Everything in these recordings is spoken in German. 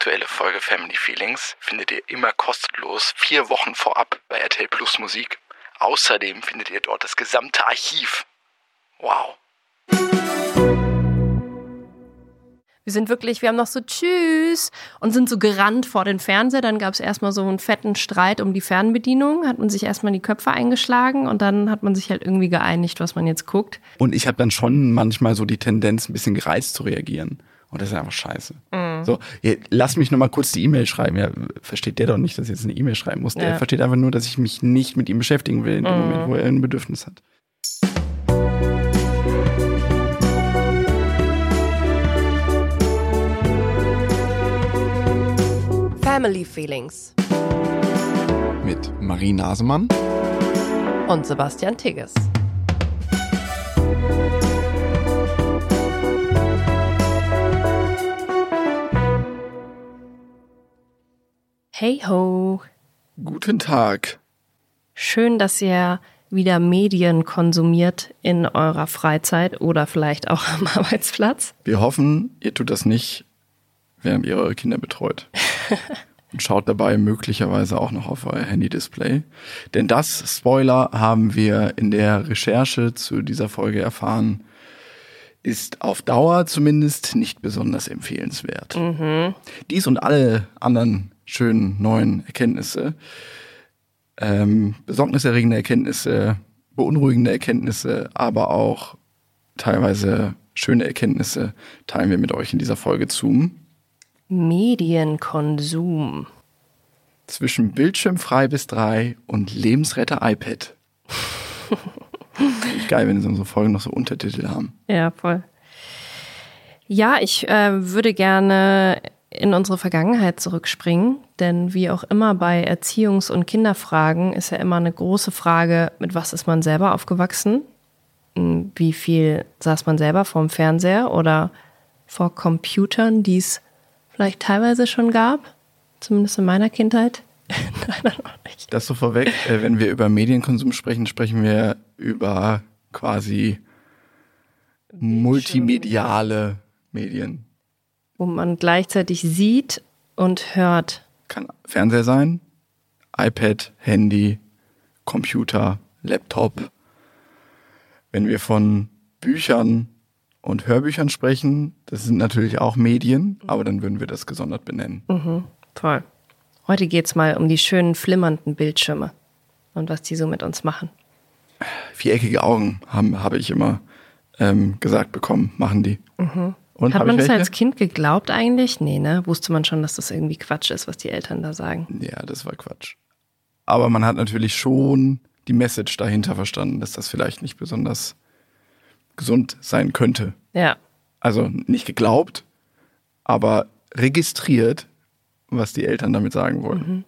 aktuelle Folge Family Feelings findet ihr immer kostenlos vier Wochen vorab bei RTL Plus Musik. Außerdem findet ihr dort das gesamte Archiv. Wow. Wir sind wirklich, wir haben noch so Tschüss und sind so gerannt vor den Fernseher. Dann gab es erstmal so einen fetten Streit um die Fernbedienung, hat man sich erstmal die Köpfe eingeschlagen und dann hat man sich halt irgendwie geeinigt, was man jetzt guckt. Und ich habe dann schon manchmal so die Tendenz, ein bisschen gereizt zu reagieren. Und das ist einfach scheiße. Mhm. So, ja, lass mich nochmal kurz die E-Mail schreiben. Ja, versteht der doch nicht, dass ich jetzt eine E-Mail schreiben muss. Der Ja. versteht einfach nur, dass ich mich nicht mit ihm beschäftigen will in dem Mhm. Moment, wo er ein Bedürfnis hat. Family Feelings Mit Marie Nasemann. und Sebastian Tigges. Hey ho, Guten Tag. schön, dass ihr wieder Medien konsumiert in eurer Freizeit oder vielleicht auch am Arbeitsplatz. Wir hoffen, ihr tut das nicht, während ihr eure Kinder betreut. Und schaut dabei möglicherweise auch noch auf euer Handy-Display. Denn das, Spoiler, haben wir in der Recherche zu dieser Folge erfahren, ist auf Dauer zumindest nicht besonders empfehlenswert. Dies und alle anderen schönen neuen Erkenntnisse, ähm, besorgniserregende Erkenntnisse, beunruhigende Erkenntnisse, aber auch teilweise schöne Erkenntnisse teilen wir mit euch in dieser Folge Zoom. Medienkonsum. Zwischen Bildschirmfrei bis drei und Lebensretter iPad. Geil, wenn unsere Folgen noch so Untertitel haben. Ja, voll. Ja, ich äh, würde gerne in unsere Vergangenheit zurückspringen, denn wie auch immer bei Erziehungs- und Kinderfragen ist ja immer eine große Frage, mit was ist man selber aufgewachsen? Hm, Wie viel saß man selber vorm Fernseher oder vor Computern, die es vielleicht teilweise schon gab? Zumindest in meiner Kindheit. Nein, noch nicht. Das so vorweg, äh, wenn wir über Medienkonsum sprechen, sprechen wir über quasi multimediale Medien. Wo man gleichzeitig sieht und hört. Kann Fernseher sein, iPad, Handy, Computer, Laptop. Wenn wir von Büchern und Hörbüchern sprechen, das sind natürlich auch Medien, aber dann würden wir das gesondert benennen. Toll. Heute geht's mal um die schönen flimmernden Bildschirme und was die so mit uns machen. Viereckige Augen haben, habe ich immer ähm, gesagt bekommen, machen die. Und Hat man das als Kind geglaubt eigentlich? Nee, ne? Wusste man schon, dass das irgendwie Quatsch ist, was die Eltern da sagen. Ja, das war Quatsch. Aber man hat natürlich schon die Message dahinter verstanden, dass das vielleicht nicht besonders gesund sein könnte. Ja. Also nicht geglaubt, aber registriert, was die Eltern damit sagen wollen.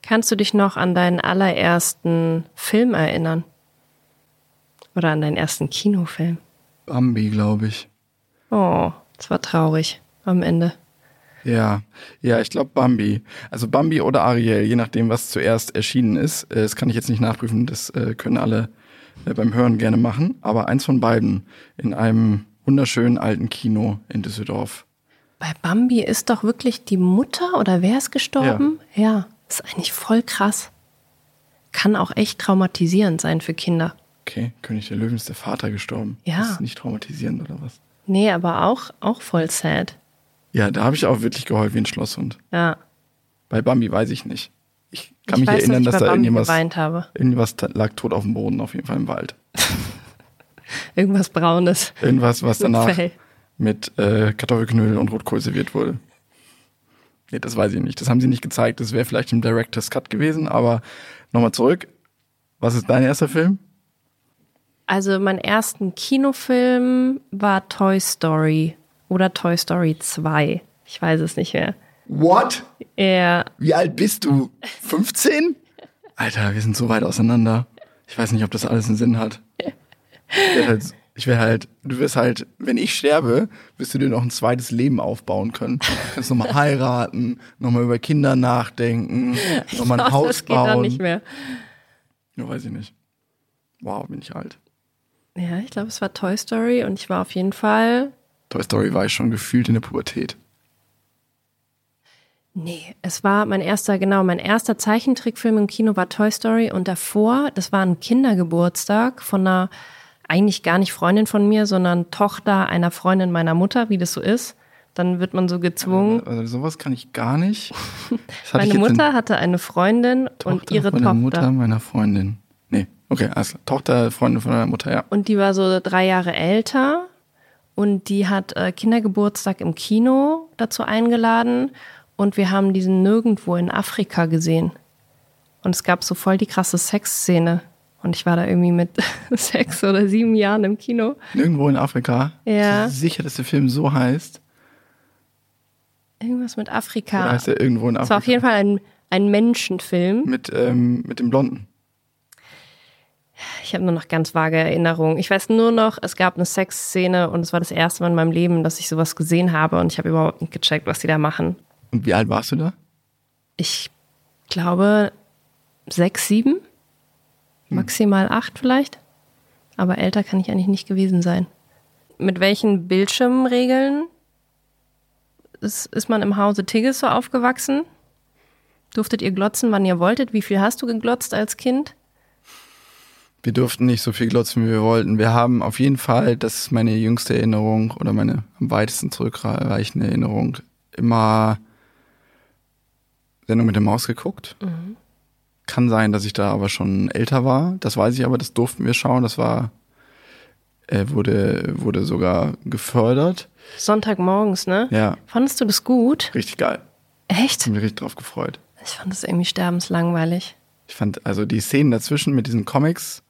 Kannst du dich noch an deinen allerersten Film erinnern? Oder an deinen ersten Kinofilm? Bambi, glaube ich. Oh, das war traurig am Ende. Ja, ja, ich glaube Bambi. Also Bambi oder Ariel, je nachdem, was zuerst erschienen ist. Äh, Das kann ich jetzt nicht nachprüfen, das äh, können alle äh, beim Hören gerne machen. Aber eins von beiden in einem wunderschönen alten Kino in Düsseldorf. Bei Bambi ist doch wirklich die Mutter oder wer ist gestorben? Ja. Ist eigentlich voll krass. Kann auch echt traumatisierend sein für Kinder. Okay, König der Löwen ist der Vater gestorben. Ja. Ist nicht traumatisierend oder was? Nee, aber auch, auch voll sad. Ja, da habe ich auch wirklich geheult wie ein Schlosshund. Ja. Bei Bambi weiß ich nicht. Ich kann ich mich erinnern, dass dass da Bambi irgendwas, geweint habe. irgendwas lag tot auf dem Boden, auf jeden Fall im Wald. Irgendwas Braunes. Irgendwas, was danach Fell. mit äh, Kartoffelknödel und Rotkohl serviert wurde. Nee, das weiß ich nicht. Das haben sie nicht gezeigt. Das wäre vielleicht im Director's Cut gewesen, aber nochmal zurück. Was ist dein erster Film? Also mein ersten Kinofilm war Toy Story oder Toy Story 2. Ich weiß es nicht mehr. What? Er, Wie alt bist du? 15? Alter, wir sind so weit auseinander. Ich weiß nicht, ob das alles einen Sinn hat. Ich wär halt, halt, du wirst halt, wenn ich sterbe, wirst du dir noch ein zweites Leben aufbauen können. Du kannst nochmal heiraten, nochmal über Kinder nachdenken, nochmal ein Haus das geht dann bauen. nicht mehr. Ja, weiß ich nicht. Wow, bin ich alt. Ja, ich glaube, es war Toy Story und ich war auf jeden Fall. Toy Story war ich schon gefühlt in der Pubertät. Nee, es war mein erster, genau, mein erster Zeichentrickfilm im Kino war Toy Story und davor, das war ein Kindergeburtstag von einer eigentlich gar nicht Freundin von mir, sondern Tochter einer Freundin meiner Mutter, wie das so ist. Dann wird man so gezwungen. Also sowas kann ich gar nicht. Meine Mutter hatte eine Freundin und Tochter ihre von Tochter. Mutter meiner Freundin. Okay, also Tochter, Freundin von meiner Mutter, ja. Und die war so drei Jahre älter und die hat äh, Kindergeburtstag im Kino dazu eingeladen und wir haben diesen nirgendwo in Afrika gesehen. Und es gab so voll die krasse Sexszene. Und ich war da irgendwie mit sechs oder sieben Jahren im Kino. Nirgendwo in Afrika. Ja. Bist du sicher, dass der Film so heißt? Irgendwas mit Oder Afrika. heißt er irgendwo in Es Afrika? war auf jeden Fall ein, ein Menschenfilm. Mit, ähm, mit dem Blonden. Ich habe nur noch ganz vage Erinnerungen. Ich weiß nur noch, es gab eine Sexszene und es war das erste Mal in meinem Leben, dass ich sowas gesehen habe und ich habe überhaupt nicht gecheckt, was die da machen. Und wie alt warst du da? Ich glaube sechs, sieben, maximal acht vielleicht. Aber älter kann ich eigentlich nicht gewesen sein. Mit welchen Bildschirmregeln ist, ist man im Hause Tigges so aufgewachsen? Durftet ihr glotzen, wann ihr wolltet? Wie viel hast du geglotzt als Kind? Wir durften nicht so viel glotzen, wie wir wollten. Wir haben auf jeden Fall, das ist meine jüngste Erinnerung oder meine am weitesten zurückreichende Erinnerung, immer Sendung mit der Maus geguckt. Kann sein, dass ich da aber schon älter war. Das weiß ich aber, das durften wir schauen. Das war, äh, wurde, wurde sogar gefördert. Sonntagmorgens, ne? Ja, Fandest du das gut? richtig geil. Echt? Ich bin richtig drauf gefreut. Ich fand das irgendwie sterbenslangweilig. Ich fand also die Szenen dazwischen mit diesen Comics,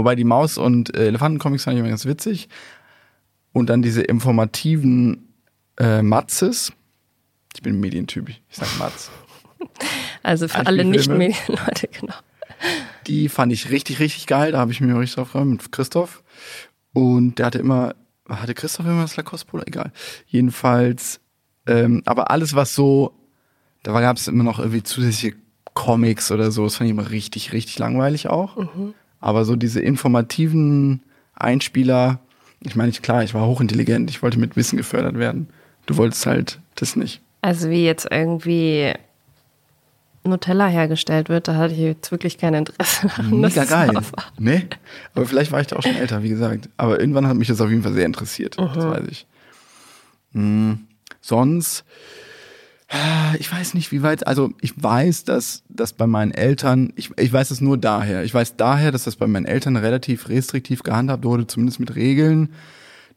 wobei die Maus- und äh, Elefantencomics fand ich immer ganz witzig. Und dann diese informativen äh, Matzes. Ich bin ein Medientyp, ich sag Matz. Also für alle. Nicht-Medienleute, genau. Die fand ich richtig, richtig geil. Da habe ich mir richtig drauf gefreut mit Christoph. Und der hatte immer, hatte Christoph immer das Lacoste-Polo? Egal. Jedenfalls, ähm, aber alles, was so, da gab es immer noch irgendwie zusätzliche Comics oder so, das fand ich immer richtig, richtig langweilig auch. Aber so diese informativen Einspieler, ich meine, ich- klar, ich war hochintelligent, ich wollte mit Wissen gefördert werden. Du wolltest halt das nicht. Also wie jetzt irgendwie Nutella hergestellt wird, da hatte ich jetzt wirklich kein Interesse daran. Mega geil. war- Ne? Aber vielleicht war ich da auch schon älter, wie gesagt. Aber irgendwann hat mich das auf jeden Fall sehr interessiert. Das weiß ich. Hm, sonst, ich weiß nicht, wie weit, also ich weiß, dass das bei meinen Eltern, ich, ich weiß es nur daher. Ich weiß daher, dass das bei meinen Eltern relativ restriktiv gehandhabt wurde, zumindest mit Regeln,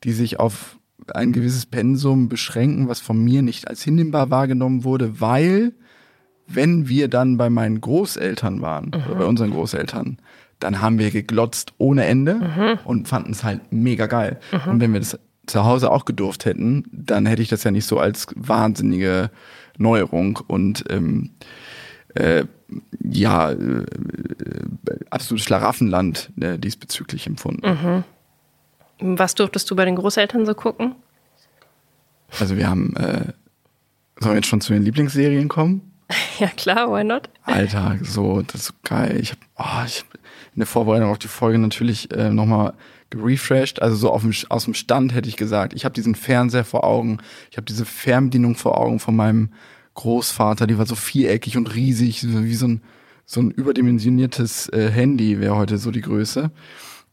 die sich auf ein gewisses Pensum beschränken, was von mir nicht als hinnehmbar wahrgenommen wurde, weil wenn wir dann bei meinen Großeltern waren, oder bei unseren Großeltern, dann haben wir geglotzt ohne Ende und fanden es halt mega geil. Und wenn wir das zu Hause auch gedurft hätten, dann hätte ich das ja nicht so als wahnsinnige Neuerung und ähm, äh, ja, äh, absolutes Schlaraffenland äh, diesbezüglich empfunden. Was durftest du bei den Großeltern so gucken? Also wir haben, äh, sollen wir jetzt schon zu den Lieblingsserien kommen? Ja klar, why not? Alter, so, das ist geil. Ich habe oh, ich hab in der Vorbereitung auf die Folge natürlich äh, nochmal gerefreshed. Also so dem, aus dem Stand hätte ich gesagt, ich habe diesen Fernseher vor Augen, ich habe diese Fernbedienung vor Augen von meinem Großvater, die war so viereckig und riesig, wie so ein, so ein überdimensioniertes äh, Handy wäre heute so die Größe.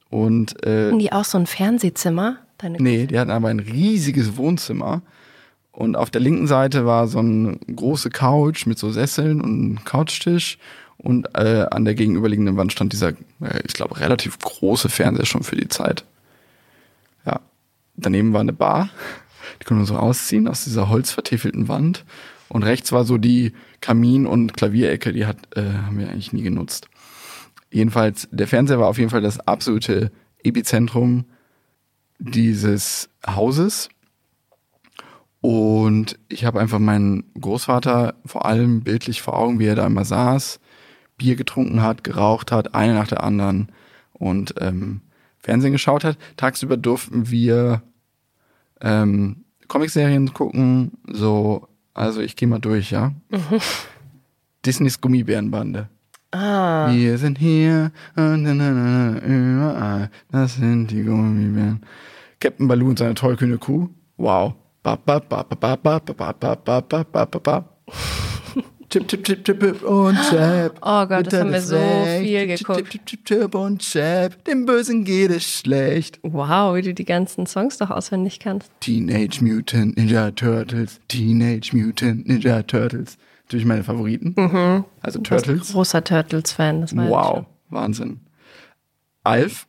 Und äh, Hatten die auch so ein Fernsehzimmer? Deine Nee, die hatten aber ein riesiges Wohnzimmer. Und auf der linken Seite war so eine große Couch mit so Sesseln und einem Couchtisch. Und äh, an der gegenüberliegenden Wand stand dieser, äh, ich glaube, relativ große Fernseher schon für die Zeit. Ja. Daneben war eine Bar. Die konnte man so ausziehen aus dieser holzvertäfelten Wand. Und rechts war so die Kamin- und Klavierecke, die hat, äh, haben wir eigentlich nie genutzt. Jedenfalls, der Fernseher war auf jeden Fall das absolute Epizentrum dieses Hauses. Und ich habe einfach meinen Großvater vor allem bildlich vor Augen, wie er da immer saß, Bier getrunken hat, geraucht hat, eine nach der anderen und ähm, Fernsehen geschaut hat. Tagsüber durften wir ähm, Comicserien gucken, so, also ich gehe mal durch, ja. Disneys Gummibärenbande. Ah, Wir sind hier und na, na, na, na, überall. Das sind die Gummibären. Captain Baloo und seine tollkühne Kuh. Wow. Ba, ba, ba, ba, ba, ba, ba, ba, ba, ba, ba, ba, ba. Chip, chip, chip, chip, chip und Chap. Oh Gott, das haben wir so viel geguckt. Chip, chip, chip und Chap. Dem Bösen geht es schlecht. Wow, wie du die ganzen Songs doch auswendig kannst. Teenage Mutant Ninja Turtles. Teenage Mutant Ninja Turtles. Natürlich meine Favoriten. Also Du bist Turtles. großer Turtles-Fan, das ich Wow, Wahnsinn. Alf,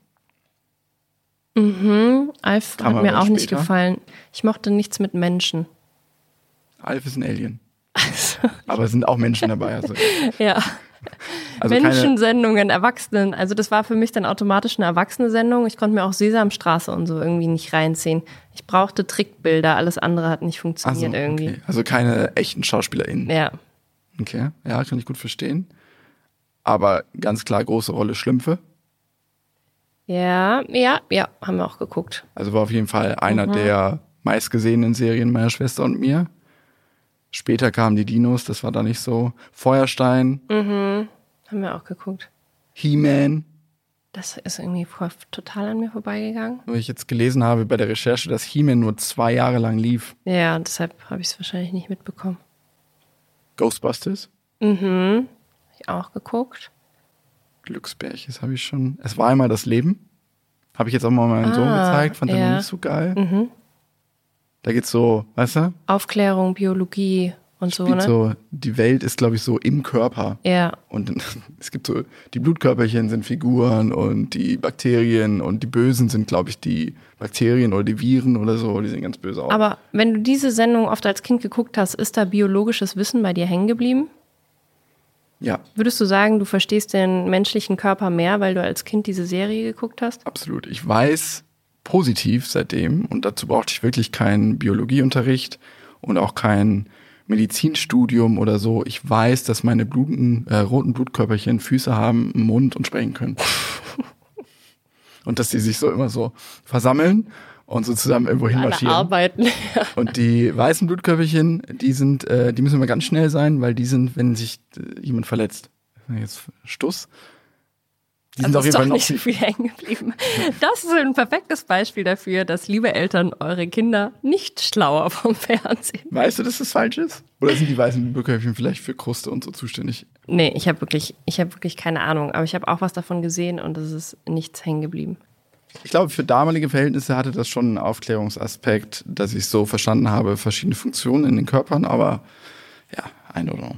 schon. Alf Haben hat mir auch nicht später. gefallen. Ich mochte nichts mit Menschen. Alf ist ein Alien. Aber es sind auch Menschen dabei. Also, ja. also Menschensendungen, Erwachsenen. Also das war für mich dann automatisch eine Erwachsene-Sendung. Ich konnte mir auch Sesamstraße und so irgendwie nicht reinziehen. Ich brauchte Trickbilder, alles andere hat nicht funktioniert irgendwie. okay. also keine echten SchauspielerInnen. Ja. Okay, ja, kann ich gut verstehen. Aber ganz klar große Rolle Schlümpfe. Ja, ja, ja, haben wir auch geguckt. Also war auf jeden Fall einer Mhm. der meistgesehenen Serien meiner Schwester und mir. Später kamen die Dinos, das war da nicht so. Feuerstein, Mhm. Haben wir auch geguckt. He-Man. Das ist irgendwie total an mir vorbeigegangen. Wo ich jetzt gelesen habe bei der Recherche, dass He-Man nur zwei Jahre lang lief. Ja, deshalb habe ich es wahrscheinlich nicht mitbekommen. Ghostbusters, Mhm. Hab ich auch geguckt. Glücksbärches habe ich schon. Es war einmal das Leben. Habe ich jetzt auch mal meinem Sohn Ah, gezeigt, fand er ja. noch nicht so geil. Mhm. Da geht's so, weißt du? Aufklärung, Biologie und so, ne? so, die Welt ist, glaube ich, so im Körper. Ja. Und es gibt so, die Blutkörperchen sind Figuren und die Bakterien und die Bösen sind, glaube ich, die Bakterien oder die Viren oder so, die sehen ganz böse aus. Aber wenn du diese Sendung oft als Kind geguckt hast, ist da biologisches Wissen bei dir hängen geblieben? ja, Würdest du sagen, du verstehst den menschlichen Körper mehr, weil du als Kind diese Serie geguckt hast? absolut. Ich weiß positiv seitdem, und dazu brauchte ich wirklich keinen Biologieunterricht und auch kein Medizinstudium oder so. Ich weiß, dass meine bluten, äh, roten Blutkörperchen Füße haben, einen Mund und sprechen können. und dass die sich so immer so versammeln und so zusammen irgendwo Alle hinmarschieren. arbeiten. Und die weißen Blutkörperchen, die sind, äh, die müssen immer ganz schnell sein, weil die sind, wenn sich äh, jemand verletzt. Jetzt Stuss. Die sind Also auf jeden ist Fall doch noch nicht so viel hängen geblieben. Das ist ein perfektes Beispiel dafür, dass liebe Eltern eure Kinder nicht schlauer vom Fernsehen. Weißt du, dass das falsch ist? Oder sind die weißen Blutkörperchen vielleicht für Kruste und so zuständig? Nee, ich habe wirklich, ich habe wirklich keine Ahnung, aber ich habe auch was davon gesehen und es ist nichts hängen geblieben. Ich glaube, für damalige Verhältnisse hatte das schon einen Aufklärungsaspekt, dass ich so verstanden habe, verschiedene Funktionen in den Körpern, aber ja, I don't know.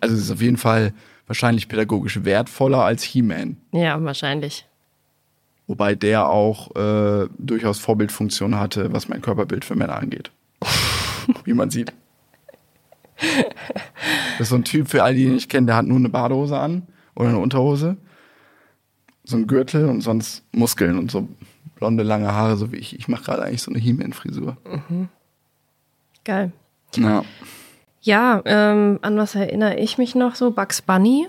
Also es ist auf jeden Fall wahrscheinlich pädagogisch wertvoller als He-Man. Ja, wahrscheinlich. Wobei der auch äh, durchaus Vorbildfunktion hatte, was mein Körperbild für Männer angeht. Wie man sieht. Das ist so ein Typ, für all die, die ihn nicht kennen, der hat nur eine Badehose an oder eine Unterhose. So ein Gürtel und sonst Muskeln und so blonde, lange Haare, so wie ich. Ich mache gerade eigentlich so eine He-Man-Frisur. Geil. Ja. Ja, ähm, an was erinnere ich mich noch so? Bugs Bunny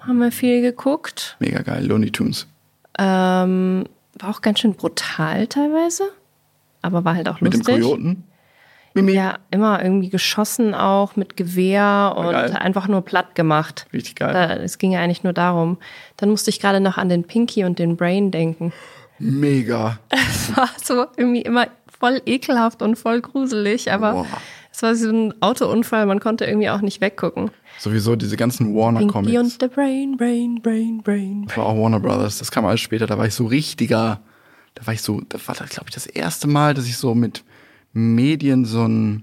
haben wir viel geguckt. Mega geil, Looney Tunes. Ähm, war auch ganz schön brutal teilweise, aber war halt auch Mit lustig. dem Kojoten. Mimi. Ja, immer irgendwie geschossen auch mit Gewehr und geil. einfach nur platt gemacht. Richtig geil. Da, es ging ja eigentlich nur darum. Dann musste ich gerade noch an den Pinky und den Brain denken. Mega. Es war so irgendwie immer voll ekelhaft und voll gruselig, aber Boah. Es war so ein Autounfall, man konnte irgendwie auch nicht weggucken. Sowieso diese ganzen Pinky Warner-Comics. und the Brain, Brain, Brain, Brain. Das war auch Warner Brothers. Das kam alles später. Da war ich so richtiger. Da war ich so, da war das, glaube ich, das erste Mal, dass ich so mit Medien so ein,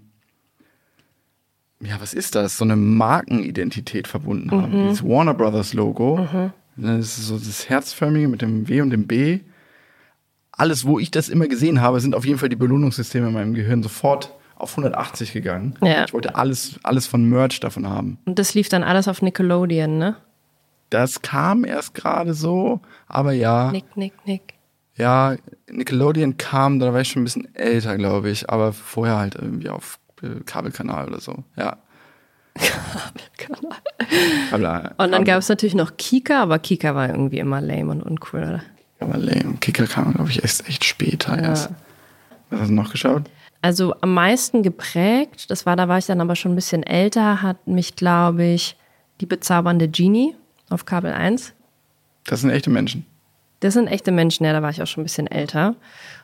ja, was ist das? So eine Markenidentität verbunden habe. Dieses Warner Brothers Logo. Das ist so das Herzförmige mit dem W und dem B. Alles, wo ich das immer gesehen habe, sind auf jeden Fall die Belohnungssysteme in meinem Gehirn sofort auf 180 gegangen. Ja. Ich wollte alles, alles von Merch davon haben. Und das lief dann alles auf Nickelodeon, ne? Das kam erst gerade so, aber ja. Nick, nick, nick. Ja, Nickelodeon kam, da war ich schon ein bisschen älter, glaube ich, aber vorher halt irgendwie auf äh, Kabelkanal oder so. Ja. Kabel, Und dann gab es natürlich noch Kika, aber Kika war irgendwie immer lame und uncool, oder? Aber lame. Kicker kam, glaube ich, echt, echt später erst. Was hast du noch geschaut? Also am meisten geprägt, das war, da war ich dann aber schon ein bisschen älter, hat mich, glaube ich, die bezaubernde Genie auf Kabel 1. Das sind echte Menschen. Das sind echte Menschen, ja, da war ich auch schon ein bisschen älter.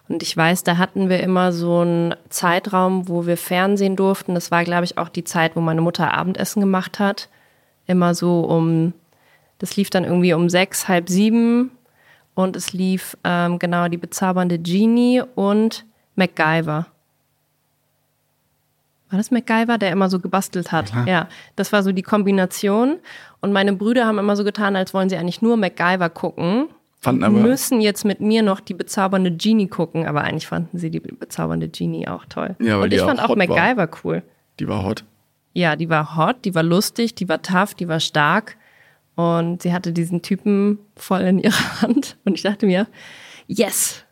Und ich weiß, da hatten wir immer so einen Zeitraum, wo wir Fernsehen durften. Das war, glaube ich, auch die Zeit, wo meine Mutter Abendessen gemacht hat. Immer so um, das lief dann irgendwie um sechs, halb sieben. Und es lief ähm, genau die bezaubernde Genie und MacGyver. War das MacGyver, der immer so gebastelt hat? Ja. ja, das war so die Kombination. Und meine Brüder haben immer so getan, als wollen sie eigentlich nur MacGyver gucken. Fanden aber, müssen jetzt mit mir noch die bezaubernde Genie gucken, aber eigentlich fanden sie die bezaubernde Genie auch toll. Ja, Und ich auch fand auch war. MacGyver cool. die war hot. Ja, die war hot, die war lustig, die war tough, die war stark. Und sie hatte diesen Typen voll in ihrer Hand. Und ich dachte mir, yes,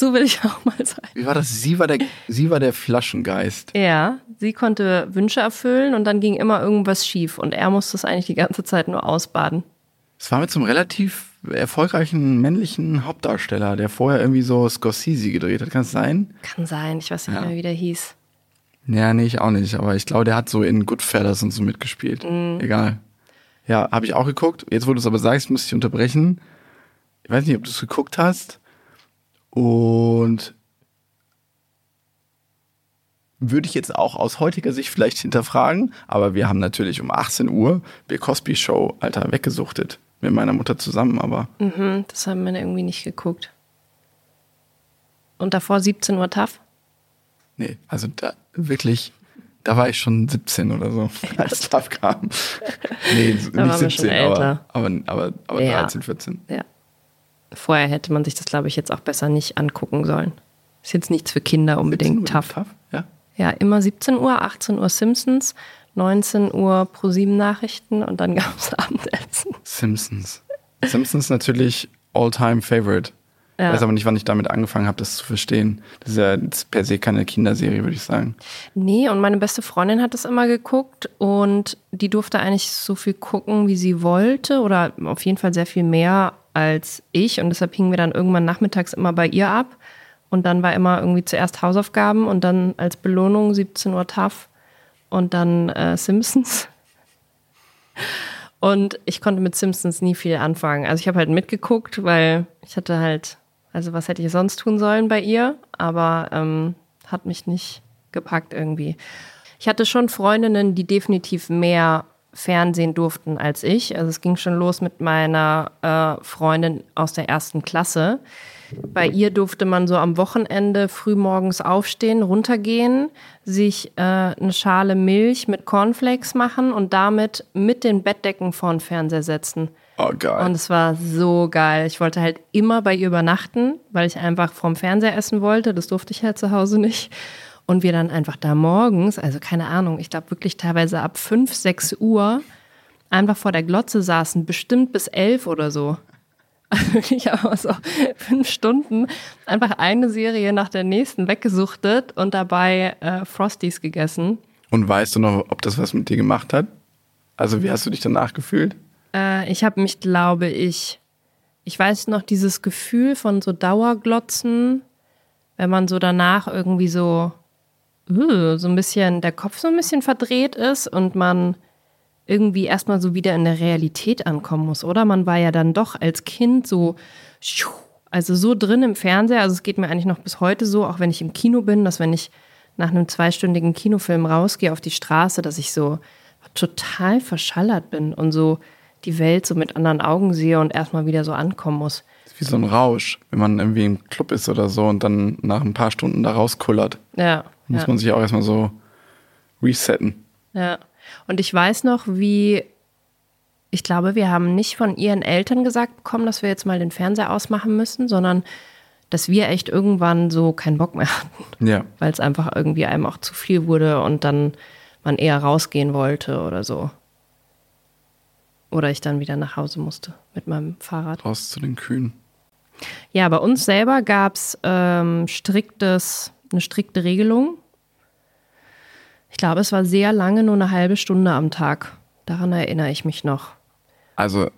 so will ich auch mal sein. Wie war das? Sie war der, sie war der Flaschengeist. Ja, sie konnte Wünsche erfüllen und dann ging immer irgendwas schief. Und er musste es eigentlich die ganze Zeit nur ausbaden. Es war mit so einem relativ erfolgreichen männlichen Hauptdarsteller, der vorher irgendwie so Scorsese gedreht hat. Kann es sein? Kann sein, ich weiß nicht Ja. mehr, wie der hieß. Ja, nee, ich auch nicht. Aber ich glaube, der hat so in Goodfellas und so mitgespielt. Egal. Ja, habe ich auch geguckt. Jetzt, wo du es aber sagst, muss ich unterbrechen. Ich weiß nicht, ob du es geguckt hast. Und würde ich jetzt auch aus heutiger Sicht vielleicht hinterfragen. Aber wir haben natürlich um 18 Uhr Bill Cosby Show, Alter, weggesuchtet. Mit meiner Mutter zusammen, aber Mhm, das haben wir irgendwie nicht geguckt. Und davor 17 Uhr TAF? nee, also da wirklich, da war ich schon 17 oder so, als das kam. Nee, nicht wir schon 17, älter. aber, aber, aber, aber Ja. 13, 14. Ja. Vorher hätte man sich das, glaube ich, jetzt auch besser nicht angucken sollen. Ist jetzt nichts für Kinder 17 unbedingt Uhr tough. tough, ja. Ja, immer 17 Uhr, 18 Uhr Simpsons, 19 Uhr ProSieben Nachrichten und dann gab es Abendessen. Simpsons. Simpsons natürlich all-time favorite. Ja. Weiß aber nicht, wann ich damit angefangen habe, das zu verstehen. Das ist ja jetzt per se keine Kinderserie, würde ich sagen. Nee, und meine beste Freundin hat das immer geguckt und die durfte eigentlich so viel gucken, wie sie wollte oder auf jeden Fall sehr viel mehr als ich und deshalb hingen wir dann irgendwann nachmittags immer bei ihr ab und dann war immer irgendwie zuerst Hausaufgaben und dann als Belohnung 17 Uhr TAF und dann äh, Simpsons. Und ich konnte mit Simpsons nie viel anfangen. Also ich habe halt mitgeguckt, weil ich hatte halt, also was hätte ich sonst tun sollen bei ihr, aber ähm, hat mich nicht gepackt irgendwie. Ich hatte schon Freundinnen, die definitiv mehr Fernsehen durften als ich. Also es ging schon los mit meiner äh, Freundin aus der ersten Klasse. Bei ihr durfte man so am Wochenende frühmorgens aufstehen, runtergehen, sich äh, eine Schale Milch mit Cornflakes machen und damit mit den Bettdecken vor den Fernseher setzen. Oh, geil. Und es war so geil. Ich wollte halt immer bei ihr übernachten, weil ich einfach vorm Fernseher essen wollte. Das durfte ich halt zu Hause nicht. Und wir dann einfach da morgens, also keine Ahnung, ich glaube wirklich teilweise ab 5, 6 Uhr einfach vor der Glotze saßen, bestimmt bis 11 oder so. Also wirklich aber so fünf Stunden einfach eine Serie nach der nächsten weggesuchtet und dabei äh, Frosties gegessen. Und weißt du noch, ob das was mit dir gemacht hat? Also, wie hast du dich danach gefühlt? Äh, ich habe mich, glaube ich, ich weiß noch dieses Gefühl von so Dauerglotzen, wenn man so danach irgendwie so, uh, so ein bisschen, der Kopf so ein bisschen verdreht ist und man irgendwie erstmal so wieder in der Realität ankommen muss, oder? Man war ja dann doch als Kind so, also so drin im Fernseher. Also es geht mir eigentlich noch bis heute so, auch wenn ich im Kino bin, dass wenn ich nach einem zweistündigen Kinofilm rausgehe auf die Straße, dass ich so total verschallert bin und so die Welt so mit anderen Augen sehe und erstmal wieder so ankommen muss. Das ist wie so ein Rausch, wenn man irgendwie im Club ist oder so und dann nach ein paar Stunden da rauskullert. Ja. Muss ja. man sich auch erstmal so resetten. Ja. Und ich weiß noch, wie, ich glaube, wir haben nicht von ihren Eltern gesagt bekommen, dass wir jetzt mal den Fernseher ausmachen müssen, sondern dass wir echt irgendwann so keinen Bock mehr hatten, Ja. weil es einfach irgendwie einem auch zu viel wurde und dann man eher rausgehen wollte oder so. Oder ich dann wieder nach Hause musste mit meinem Fahrrad. Raus zu den Kühen. Ja, bei uns selber gab es ähm, striktes, eine strikte Regelung. Ich glaube, es war sehr lange, nur eine halbe Stunde am Tag. Daran erinnere ich mich noch. Also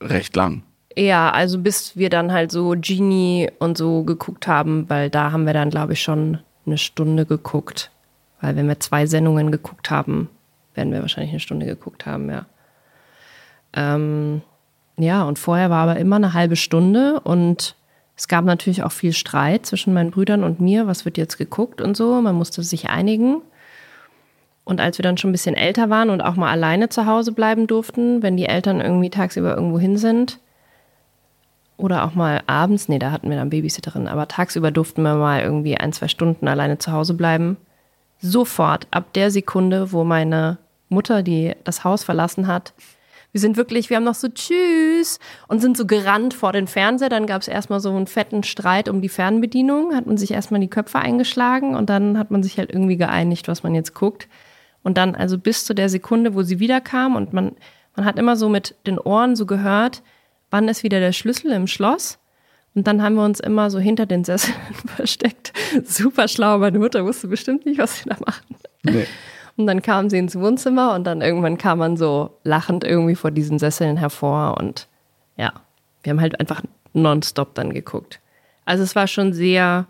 recht lang. Ja, also bis wir dann halt so Genie und so geguckt haben, weil da haben wir dann, glaube ich, schon eine Stunde geguckt. Weil wenn wir zwei Sendungen geguckt haben, werden wir wahrscheinlich eine Stunde geguckt haben, ja. Ähm, ja, und vorher war aber immer eine halbe Stunde und es gab natürlich auch viel Streit zwischen meinen Brüdern und mir, was wird jetzt geguckt und so. Man musste sich einigen. Und als wir dann schon ein bisschen älter waren und auch mal alleine zu Hause bleiben durften, wenn die Eltern irgendwie tagsüber irgendwo hin sind, oder auch mal abends, nee, da hatten wir dann Babysitterin, aber tagsüber durften wir mal irgendwie ein, zwei Stunden alleine zu Hause bleiben. Sofort, ab der Sekunde, wo meine Mutter, die das Haus verlassen hat, wir sind wirklich, wir haben noch so Tschüss und sind so gerannt vor den Fernseher. Dann gab es erstmal so einen fetten Streit um die Fernbedienung, hat man sich erstmal die Köpfe eingeschlagen und dann hat man sich halt irgendwie geeinigt, was man jetzt guckt. Und dann also bis zu der Sekunde, wo sie wiederkam und man, man hat immer so mit den Ohren so gehört, wann ist wieder der Schlüssel im Schloss. Und dann haben wir uns immer so hinter den Sesseln versteckt. Super schlau, meine Mutter wusste bestimmt nicht, was sie da machen. Nee. Und dann kam sie ins Wohnzimmer und dann irgendwann kam man so lachend irgendwie vor diesen Sesseln hervor und ja, wir haben halt einfach nonstop dann geguckt. Also es war schon sehr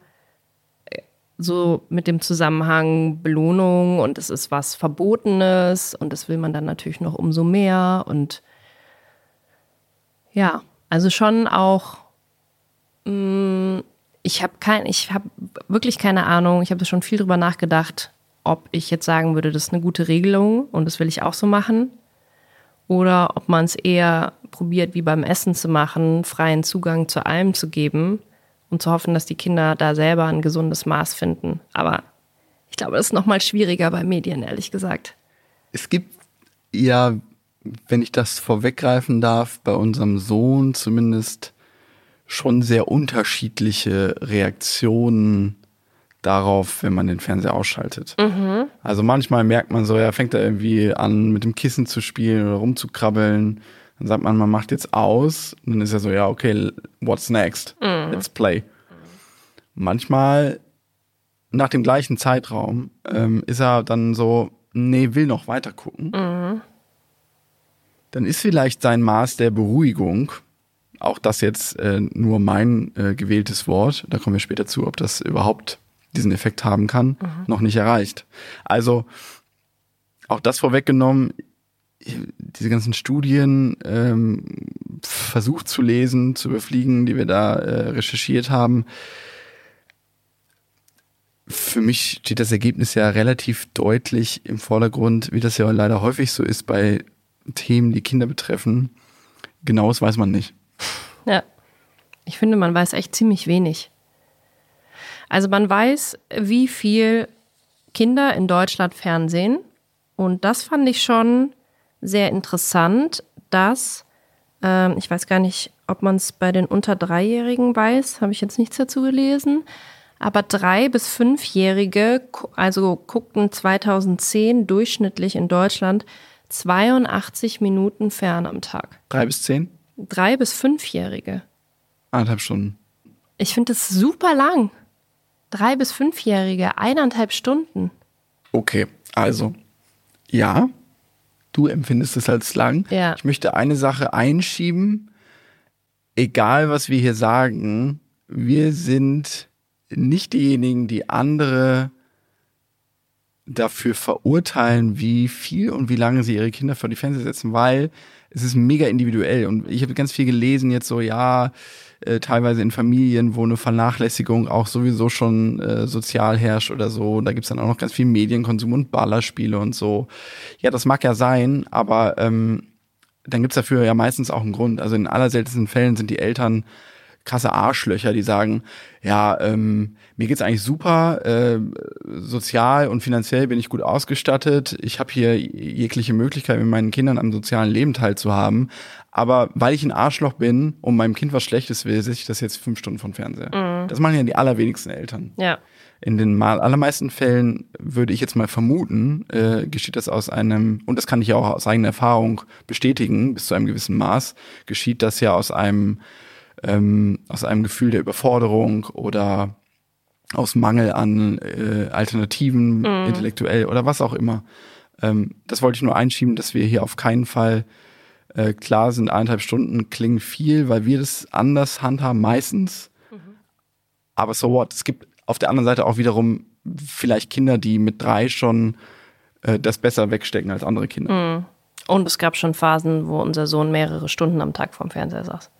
so mit dem Zusammenhang Belohnung und es ist was Verbotenes und das will man dann natürlich noch umso mehr und ja, also schon auch mh, mm, ich habe kein, ich habe wirklich keine Ahnung. Ich habe schon viel drüber nachgedacht, ob ich jetzt sagen würde, das ist eine gute Regelung und das will ich auch so machen. Oder ob man es eher probiert, wie beim Essen zu machen, freien Zugang zu allem zu geben und zu hoffen, dass die Kinder da selber ein gesundes Maß finden. Aber ich glaube, das ist noch mal schwieriger bei Medien, ehrlich gesagt. Es gibt ja, wenn ich das vorweggreifen darf, bei unserem Sohn zumindest schon sehr unterschiedliche Reaktionen darauf, wenn man den Fernseher ausschaltet. Mhm. Also manchmal merkt man so, er fängt da irgendwie an, mit dem Kissen zu spielen oder rumzukrabbeln. Dann sagt man, man macht jetzt aus. Und dann ist er so, ja, okay, what's next? Mhm. Let's play. Manchmal, nach dem gleichen Zeitraum, ähm, ist er dann so, nee, will noch weiter gucken. Mhm. Dann ist vielleicht sein Maß der Beruhigung, auch das jetzt äh, nur mein äh, gewähltes Wort, da kommen wir später zu, ob das überhaupt diesen Effekt haben kann, mhm. noch nicht erreicht. Also auch das vorweggenommen, diese ganzen Studien ähm, versucht zu lesen, zu überfliegen, die wir da äh, recherchiert haben. Für mich steht das Ergebnis ja relativ deutlich im Vordergrund, wie das ja leider häufig so ist bei Themen, die Kinder betreffen. Genaues weiß man nicht. Ja, ich finde, man weiß echt ziemlich wenig. Also man weiß, wie viel Kinder in Deutschland Fernsehen. Und das fand ich schon sehr interessant, dass, ähm, ich weiß gar nicht, ob man es bei den unter Dreijährigen weiß, habe ich jetzt nichts dazu gelesen. Aber drei bis fünfjährige, also guckten 2010 durchschnittlich in Deutschland 82 Minuten fern am Tag. Drei bis zehn? Drei bis fünfjährige. Anderthalb Stunden. Ich finde das super lang. Drei- bis Fünfjährige, eineinhalb Stunden. Okay, also, ja, du empfindest es als lang. Ja. Ich möchte eine Sache einschieben. Egal, was wir hier sagen, wir sind nicht diejenigen, die andere dafür verurteilen, wie viel und wie lange sie ihre Kinder vor die Fernseher setzen, weil es ist mega individuell. Und ich habe ganz viel gelesen jetzt so, ja, äh, teilweise in Familien, wo eine Vernachlässigung auch sowieso schon äh, sozial herrscht oder so. Da gibt's dann auch noch ganz viel Medienkonsum und Ballerspiele und so. Ja, das mag ja sein, aber ähm, dann gibt's dafür ja meistens auch einen Grund. Also in allerseltensten Fällen sind die Eltern krasse Arschlöcher, die sagen, ja, ähm, mir geht's eigentlich super, äh, sozial und finanziell bin ich gut ausgestattet, ich habe hier jegliche Möglichkeit, mit meinen Kindern am sozialen Leben teilzuhaben, aber weil ich ein Arschloch bin und meinem Kind was Schlechtes will, sehe ich das jetzt fünf Stunden von Fernseher. Mhm. Das machen ja die allerwenigsten Eltern. Ja. In den allermeisten Fällen würde ich jetzt mal vermuten, äh, geschieht das aus einem, und das kann ich ja auch aus eigener Erfahrung bestätigen, bis zu einem gewissen Maß, geschieht das ja aus einem ähm, aus einem Gefühl der Überforderung oder aus Mangel an äh, Alternativen, mhm. intellektuell oder was auch immer. Ähm, das wollte ich nur einschieben, dass wir hier auf keinen Fall äh, klar sind, eineinhalb Stunden klingen viel, weil wir das anders handhaben meistens. Mhm. Aber so what? Es gibt auf der anderen Seite auch wiederum vielleicht Kinder, die mit drei schon äh, das besser wegstecken als andere Kinder. Mhm. Und es gab schon Phasen, wo unser Sohn mehrere Stunden am Tag vorm Fernseher saß.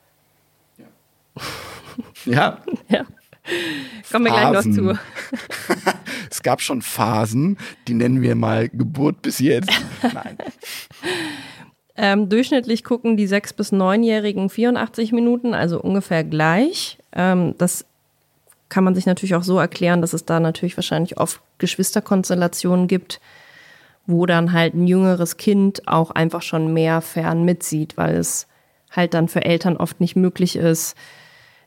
Ja, Ja. Kommen wir gleich noch zu. es gab schon Phasen, die nennen wir mal Geburt bis jetzt. Nein. Ähm, durchschnittlich gucken die 6- bis 9-Jährigen 84 Minuten, also ungefähr gleich. Ähm, das kann man sich natürlich auch so erklären, dass es da natürlich wahrscheinlich oft Geschwisterkonstellationen gibt, wo dann halt ein jüngeres Kind auch einfach schon mehr fern mitsieht, weil es halt dann für Eltern oft nicht möglich ist,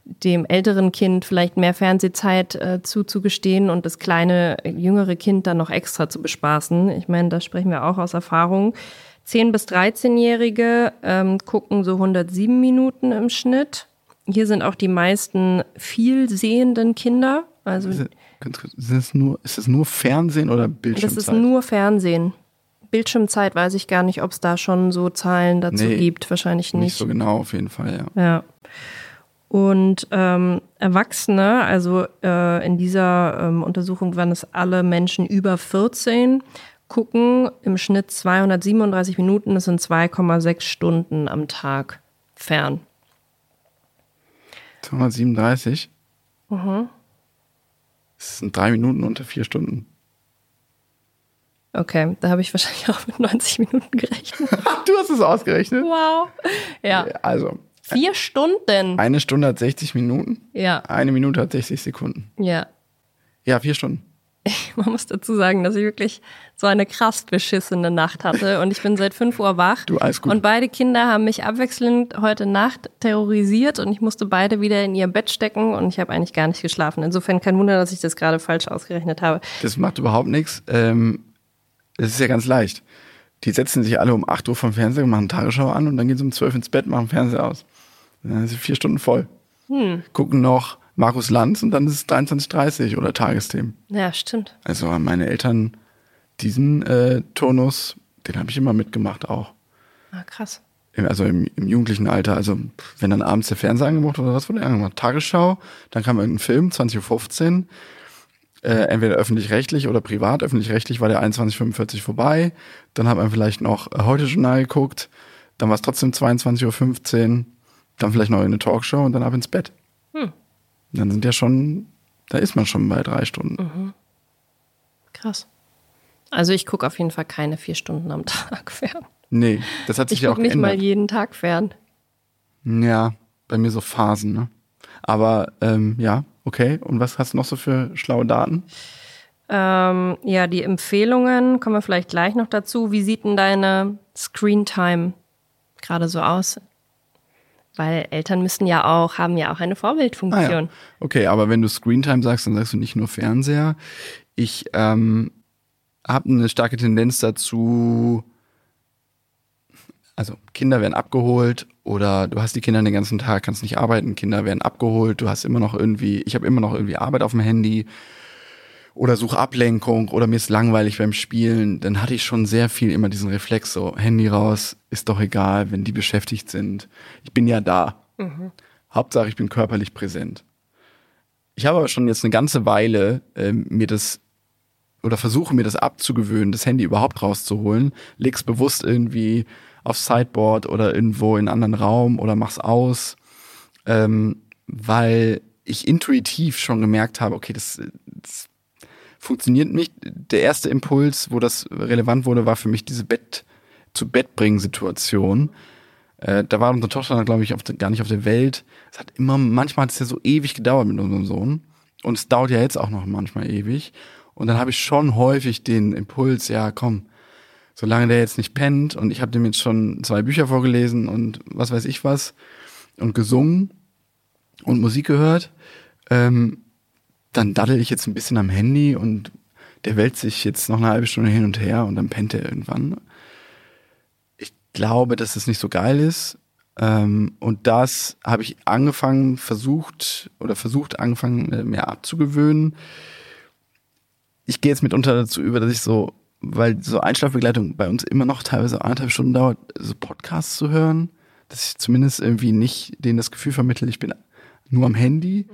dem älteren Kind vielleicht mehr Fernsehzeit äh, zuzugestehen und das kleine jüngere Kind dann noch extra zu bespaßen. Ich meine, da sprechen wir auch aus Erfahrung. 10- bis 13-Jährige ähm, gucken so 107 Minuten im Schnitt. Hier sind auch die meisten viel sehenden Kinder. Also Ist Ganz kurz, ist es nur, ist es nur Fernsehen oder das Bildschirmzeit? ist nur Fernsehen. Bildschirmzeit weiß ich gar nicht, ob es da schon so Zahlen dazu Nee, gibt. Wahrscheinlich nicht nicht. so genau auf jeden Fall, ja. Ja. Und ähm, Erwachsene, also äh, in dieser ähm, Untersuchung waren es alle Menschen über 14, gucken im Schnitt 237 Minuten, das sind 2,6 Stunden am Tag fern. 237? Mhm. Das sind drei Minuten unter vier Stunden. Okay, da habe ich wahrscheinlich auch mit 90 Minuten gerechnet. du hast es ausgerechnet? Wow. Ja. Also, Vier Stunden. eine Stunde hat 60 Minuten, Ja, eine Minute hat 60 Sekunden. ja. Ja, vier Stunden. Man muss dazu sagen, dass ich wirklich so eine krass beschissene Nacht hatte und ich bin seit 5 Uhr wach. Du, alles gut. Und beide Kinder haben mich abwechselnd heute Nacht terrorisiert und ich musste beide wieder in ihr Bett stecken und ich habe eigentlich gar nicht geschlafen. Insofern kein Wunder, dass ich das gerade falsch ausgerechnet habe. Das macht überhaupt nichts. Ähm, es ist ja ganz leicht. Die setzen sich alle um 8 Uhr vom Fernseher, machen Tagesschau an und dann gehen sie um 12 ins Bett, machen Fernseher aus. Dann sind vier Stunden voll. Hm. Gucken noch Markus Lanz und dann ist es 23.30 oder Tagesthemen. Ja, stimmt. Also haben meine Eltern diesen äh, Turnus, den habe ich immer mitgemacht auch. Ah, krass. Im- Also im, im jugendlichen Alter. Also wenn dann abends der Fernseher angemacht wurde, was wurde angemacht? Tagesschau, dann kam irgendein Film, 20.15 Uhr. Äh, entweder öffentlich-rechtlich oder privat. Öffentlich-rechtlich war der 21.45 vorbei. Dann hat man vielleicht noch äh, Heute-Journal geguckt. Dann war es trotzdem 22.15 Uhr. Dann vielleicht noch eine Talkshow und dann ab ins Bett. Hm. Dann sind ja schon, da ist man schon bei drei Stunden. Krass. Also ich gucke auf jeden Fall keine vier Stunden am Tag fern. Nee, das hat sich Ich ja auch gucke nicht mal jeden Tag fern. Ja, bei mir so Phasen, ne? Aber ähm, ja, okay. Und was hast du noch so für schlaue Daten? Ähm, ja, die Empfehlungen kommen wir vielleicht gleich noch dazu. Wie sieht denn deine Screen Time gerade so aus? Weil Eltern müssen ja auch, haben ja auch eine Ah, Vorbildfunktion. ja. Okay, aber wenn du Screentime sagst, dann sagst du nicht nur Fernseher. Ich ähm, habe eine starke Tendenz dazu, also Kinder werden abgeholt oder du hast die Kinder den ganzen Tag, kannst nicht arbeiten, Kinder werden abgeholt, du hast immer noch irgendwie, ich habe immer noch irgendwie Arbeit auf dem Handy oder suche Ablenkung oder mir ist langweilig beim Spielen, dann hatte ich schon sehr viel immer diesen Reflex, so Handy raus, ist doch egal, wenn die beschäftigt sind. Ich bin ja da. Hauptsache, ich bin körperlich präsent. Ich habe aber schon jetzt eine ganze Weile ähm, mir das oder versuche mir das abzugewöhnen, das Handy überhaupt rauszuholen, leg's bewusst irgendwie aufs Sideboard oder irgendwo in einen anderen Raum oder mach's aus, ähm, weil ich intuitiv schon gemerkt habe, okay, das, das funktioniert nicht. Der erste Impuls, wo das relevant wurde, war für mich diese Bett zu Bett bringen Situation. Äh, da war unsere Tochter, glaube ich, auf gar nicht auf der Welt. Es hat immer, manchmal hat es ja so ewig gedauert mit unserem Sohn. Und es dauert ja jetzt auch noch manchmal ewig. Und dann habe ich schon häufig den Impuls, ja, komm, solange der jetzt nicht pennt und ich habe dem jetzt schon zwei Bücher vorgelesen und was weiß ich was und gesungen und Musik gehört, ähm, dann daddel ich jetzt ein bisschen am Handy und der wälzt sich jetzt noch eine halbe Stunde hin und her und dann pennt er irgendwann. Ich glaube, dass es nicht so geil ist. Ähm, und das habe ich angefangen, versucht oder versucht, angefangen, äh, mir abzugewöhnen. Ich gehe jetzt mitunter dazu über, dass ich so, weil so Einschlafbegleitung bei uns immer noch teilweise anderthalb Stunden dauert, so Podcasts zu hören, dass ich zumindest irgendwie nicht denen das Gefühl vermittle, ich bin nur am Handy.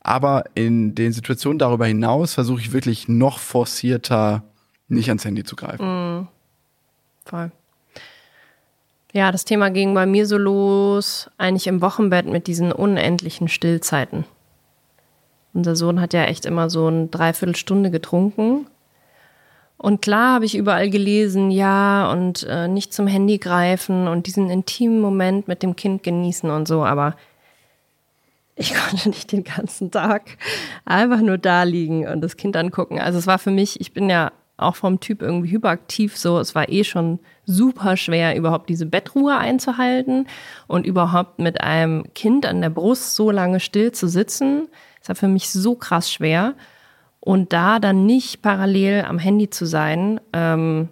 Aber in den Situationen darüber hinaus versuche ich wirklich noch forcierter nicht ans Handy zu greifen. Voll. Ja, das Thema ging bei mir so los, eigentlich im Wochenbett mit diesen unendlichen Stillzeiten. Unser Sohn hat ja echt immer so eine Dreiviertelstunde getrunken. Und klar habe ich überall gelesen, ja, und äh, nicht zum Handy greifen und diesen intimen Moment mit dem Kind genießen und so, aber ich konnte nicht den ganzen Tag einfach nur da liegen und das Kind angucken. Also es war für mich, ich bin ja auch vom Typ irgendwie hyperaktiv so, es war eh schon super schwer, überhaupt diese Bettruhe einzuhalten und überhaupt mit einem Kind an der Brust so lange still zu sitzen. Das war für mich so krass schwer. Und da dann nicht parallel am Handy zu sein, ähm,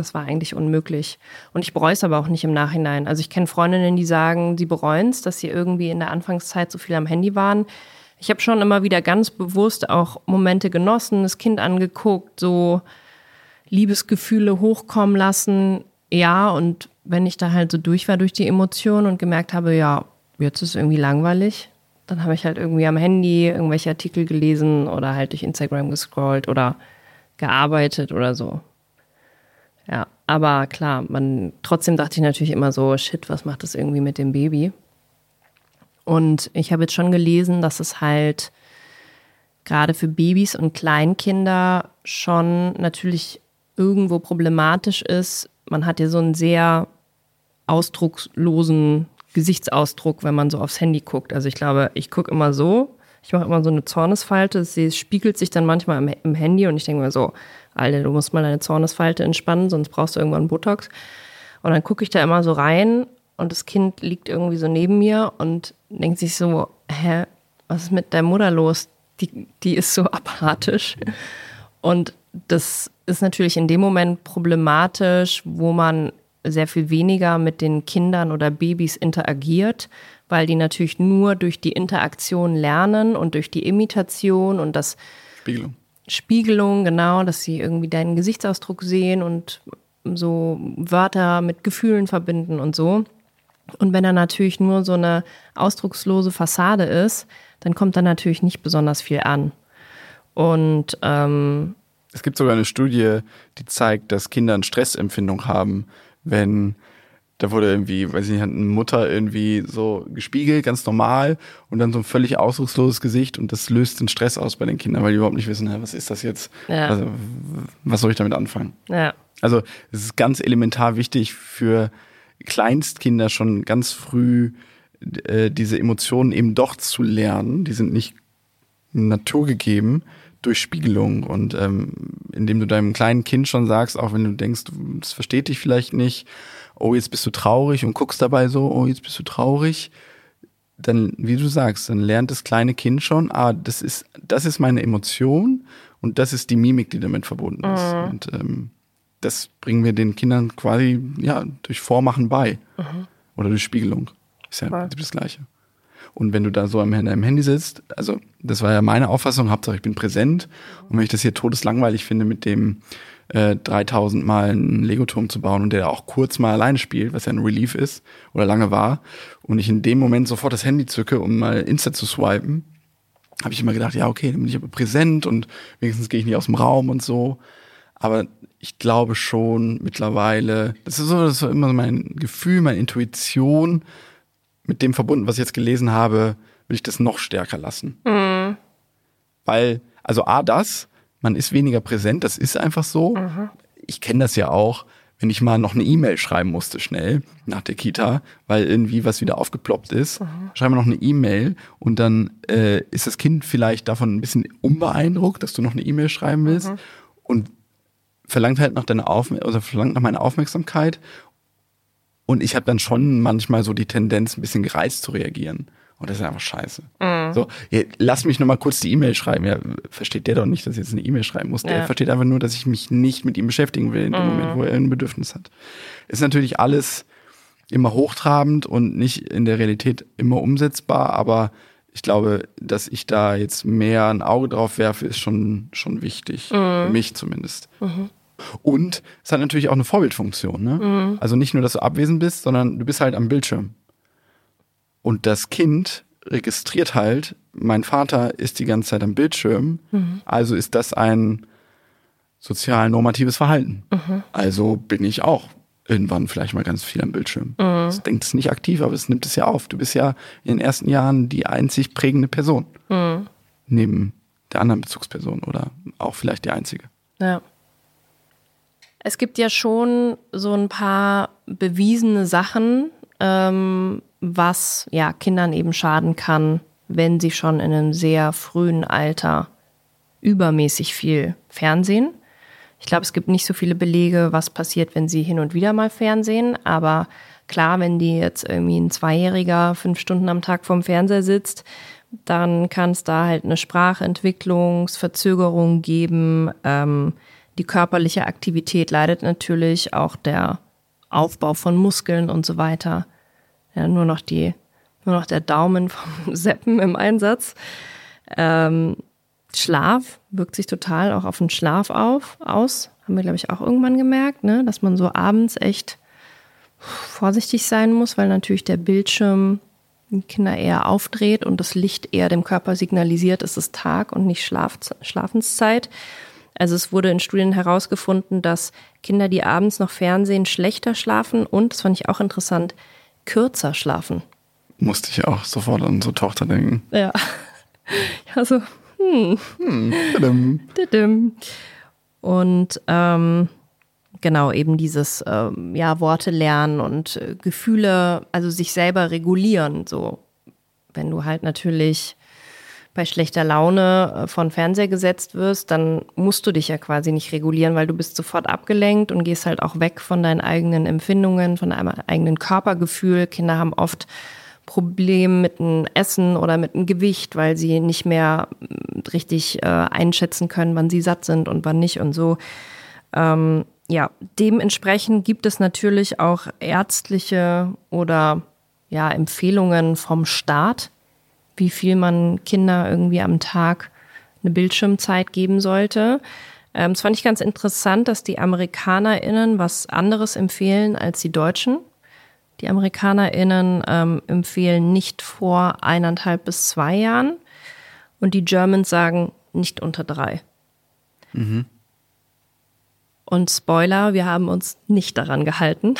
das war eigentlich unmöglich. Und ich bereue es aber auch nicht im Nachhinein. Also ich kenne Freundinnen, die sagen, sie bereuen es, dass sie irgendwie in der Anfangszeit so viel am Handy waren. Ich habe schon immer wieder ganz bewusst auch Momente genossen, das Kind angeguckt, so Liebesgefühle hochkommen lassen. Ja, und wenn ich da halt so durch war durch die Emotionen und gemerkt habe, ja, jetzt ist es irgendwie langweilig, dann habe ich halt irgendwie am Handy irgendwelche Artikel gelesen oder halt durch Instagram gescrollt oder gearbeitet oder so. Ja, aber klar, man trotzdem dachte ich natürlich immer so, shit, was macht das irgendwie mit dem Baby? Und ich habe jetzt schon gelesen, dass es halt gerade für Babys und Kleinkinder schon natürlich irgendwo problematisch ist. Man hat ja so einen sehr ausdruckslosen Gesichtsausdruck, wenn man so aufs Handy guckt. Also ich glaube, ich gucke immer so, ich mache immer so eine Zornesfalte, es spiegelt sich dann manchmal im, im Handy und ich denke mir so, Alter, du musst mal deine Zornesfalte entspannen, sonst brauchst du irgendwann Botox. Und dann gucke ich da immer so rein und das Kind liegt irgendwie so neben mir und denkt sich so, hä, was ist mit der Mutter los? Die, die ist so apathisch. Und das ist natürlich in dem Moment problematisch, wo man sehr viel weniger mit den Kindern oder Babys interagiert, weil die natürlich nur durch die Interaktion lernen und durch die Imitation und das Spiegelung. Spiegelung, genau, dass sie irgendwie deinen Gesichtsausdruck sehen und so Wörter mit Gefühlen verbinden und so. Und wenn da natürlich nur so eine ausdruckslose Fassade ist, dann kommt da natürlich nicht besonders viel an. Und ähm, es gibt sogar eine Studie, die zeigt, dass Kinder eine Stressempfindung haben, wenn da wurde irgendwie, weiß ich nicht, eine Mutter irgendwie so gespiegelt, ganz normal, und dann so ein völlig ausdrucksloses Gesicht und das löst den Stress aus bei den Kindern, weil die überhaupt nicht wissen, was ist das jetzt? Ja. Also, was soll ich damit anfangen? ja, Also es ist ganz elementar wichtig für Kleinstkinder schon ganz früh äh, diese Emotionen eben doch zu lernen. Die sind nicht naturgegeben durch Spiegelung und ähm, indem du deinem kleinen Kind schon sagst, auch wenn du denkst, das versteht dich vielleicht nicht, oh jetzt bist du traurig und guckst dabei so, oh jetzt bist du traurig, dann wie du sagst, dann lernt das kleine Kind schon, ah das ist das ist meine Emotion und das ist die Mimik, die damit verbunden ist und ähm, das bringen wir den Kindern quasi ja durch Vormachen bei oder durch Spiegelung ist ja Voll. Das Gleiche. Und wenn du da so am Handy sitzt, also das war ja meine Auffassung, Hauptsache ich bin präsent. Und wenn ich das hier todeslangweilig finde, mit dem äh, 3000 Mal einen Legoturm zu bauen und der auch kurz mal alleine spielt, was ja ein Relief ist oder lange war, und ich in dem Moment sofort das Handy zücke, um mal Insta zu swipen, habe ich immer gedacht, ja okay, dann bin ich aber präsent und wenigstens gehe ich nicht aus dem Raum und so. Aber ich glaube schon mittlerweile, das ist so, das ist immer mein Gefühl, meine Intuition, mit dem verbunden, was ich jetzt gelesen habe, will ich das noch stärker lassen. Weil, also A, das, man ist weniger präsent, das ist einfach so. Ich kenne das ja auch, wenn ich mal noch eine E-Mail schreiben musste, schnell nach der Kita, weil irgendwie was wieder aufgeploppt ist, schreibe noch eine E-Mail und dann äh, ist das Kind vielleicht davon ein bisschen unbeeindruckt, dass du noch eine E-Mail schreiben willst und verlangt halt nach deiner Aufmerksamkeit, also verlangt nach meiner Aufmerksamkeit und ich habe dann schon manchmal so die Tendenz, ein bisschen gereizt zu reagieren. Und das ist einfach scheiße. So, ja, lass mich noch mal kurz die E-Mail schreiben. Ja, versteht der doch nicht, dass ich jetzt eine E-Mail schreiben muss. Der Ja. versteht einfach nur, dass ich mich nicht mit ihm beschäftigen will in dem Moment, wo er ein Bedürfnis hat. Ist natürlich alles immer hochtrabend und nicht in der Realität immer umsetzbar, aber ich glaube, dass ich da jetzt mehr ein Auge drauf werfe, ist schon, schon wichtig. Für mich zumindest. Und es hat natürlich auch eine Vorbildfunktion. Ne? Also nicht nur, dass du abwesend bist, sondern du bist halt am Bildschirm. Und das Kind registriert halt, mein Vater ist die ganze Zeit am Bildschirm, also ist das ein sozial normatives Verhalten. Also bin ich auch irgendwann vielleicht mal ganz viel am Bildschirm. Mhm. Es denkt es nicht aktiv, aber es nimmt es ja auf. Du bist ja in den ersten Jahren die einzig prägende Person. Mhm. Neben der anderen Bezugsperson oder auch vielleicht die einzige. Ja. Es gibt ja schon so ein paar bewiesene Sachen, ähm, was ja Kindern eben schaden kann, wenn sie schon in einem sehr frühen Alter übermäßig viel Fernsehen. Ich glaube, es gibt nicht so viele Belege, was passiert, wenn sie hin und wieder mal Fernsehen. Aber klar, wenn die jetzt irgendwie ein Zweijähriger fünf Stunden am Tag vorm Fernseher sitzt, dann kann es da halt eine Sprachentwicklungsverzögerung geben. Ähm, die körperliche Aktivität leidet natürlich, auch der Aufbau von Muskeln und so weiter. Ja, nur noch die, nur noch der Daumen vom Seppen im Einsatz. Ähm, Schlaf wirkt sich total auch auf den Schlaf auf, aus. Haben wir, glaube ich, auch irgendwann gemerkt, ne? dass man so abends echt vorsichtig sein muss, weil natürlich der Bildschirm die Kinder eher aufdreht und das Licht eher dem Körper signalisiert, es ist Tag und nicht Schlaf, Schlafenszeit. Also es wurde in Studien herausgefunden, dass Kinder, die abends noch Fernsehen, schlechter schlafen und, das fand ich auch interessant, kürzer schlafen. Musste ich auch sofort an unsere Tochter denken. Ja. Also, hm. hm. Und ähm, genau eben dieses ähm, ja Worte lernen und äh, Gefühle, also sich selber regulieren. So, wenn du halt natürlich bei schlechter Laune äh, von Fernseher gesetzt wirst, dann musst du dich ja quasi nicht regulieren, weil du bist sofort abgelenkt und gehst halt auch weg von deinen eigenen Empfindungen, von deinem eigenen Körpergefühl. Kinder haben oft Problem mit dem Essen oder mit dem Gewicht, weil sie nicht mehr mm, richtig äh, einschätzen können, wann sie satt sind und wann nicht und so. Ähm, ja, dementsprechend gibt es natürlich auch ärztliche oder ja, Empfehlungen vom Staat, wie viel man Kinder irgendwie am Tag eine Bildschirmzeit geben sollte. Ähm, das fand ich ganz interessant, dass die AmerikanerInnen was anderes empfehlen als die Deutschen. Die AmerikanerInnen ähm, empfehlen nicht vor eineinhalb bis zwei Jahren und die Germans sagen nicht unter drei. Mhm. Und Spoiler, wir haben uns nicht daran gehalten.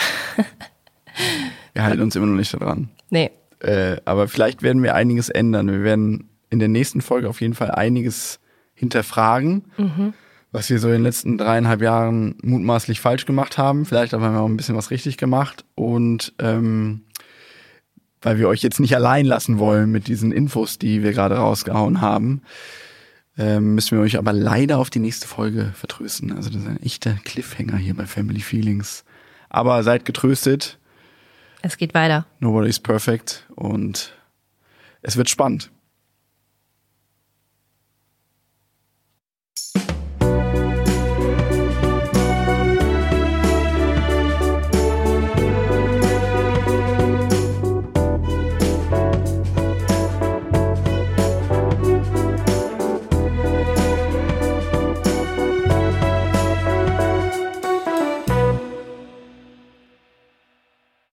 wir halten uns immer noch nicht daran. Nee. Äh, aber vielleicht werden wir einiges ändern. Wir werden in der nächsten Folge auf jeden Fall einiges hinterfragen. Mhm was wir so in den letzten dreieinhalb Jahren mutmaßlich falsch gemacht haben. Vielleicht haben wir auch ein bisschen was richtig gemacht. Und ähm, weil wir euch jetzt nicht allein lassen wollen mit diesen Infos, die wir gerade rausgehauen haben, ähm, müssen wir euch aber leider auf die nächste Folge vertrösten. Also das ist ein echter Cliffhanger hier bei Family Feelings. Aber seid getröstet. Es geht weiter. Nobody's perfect und es wird spannend.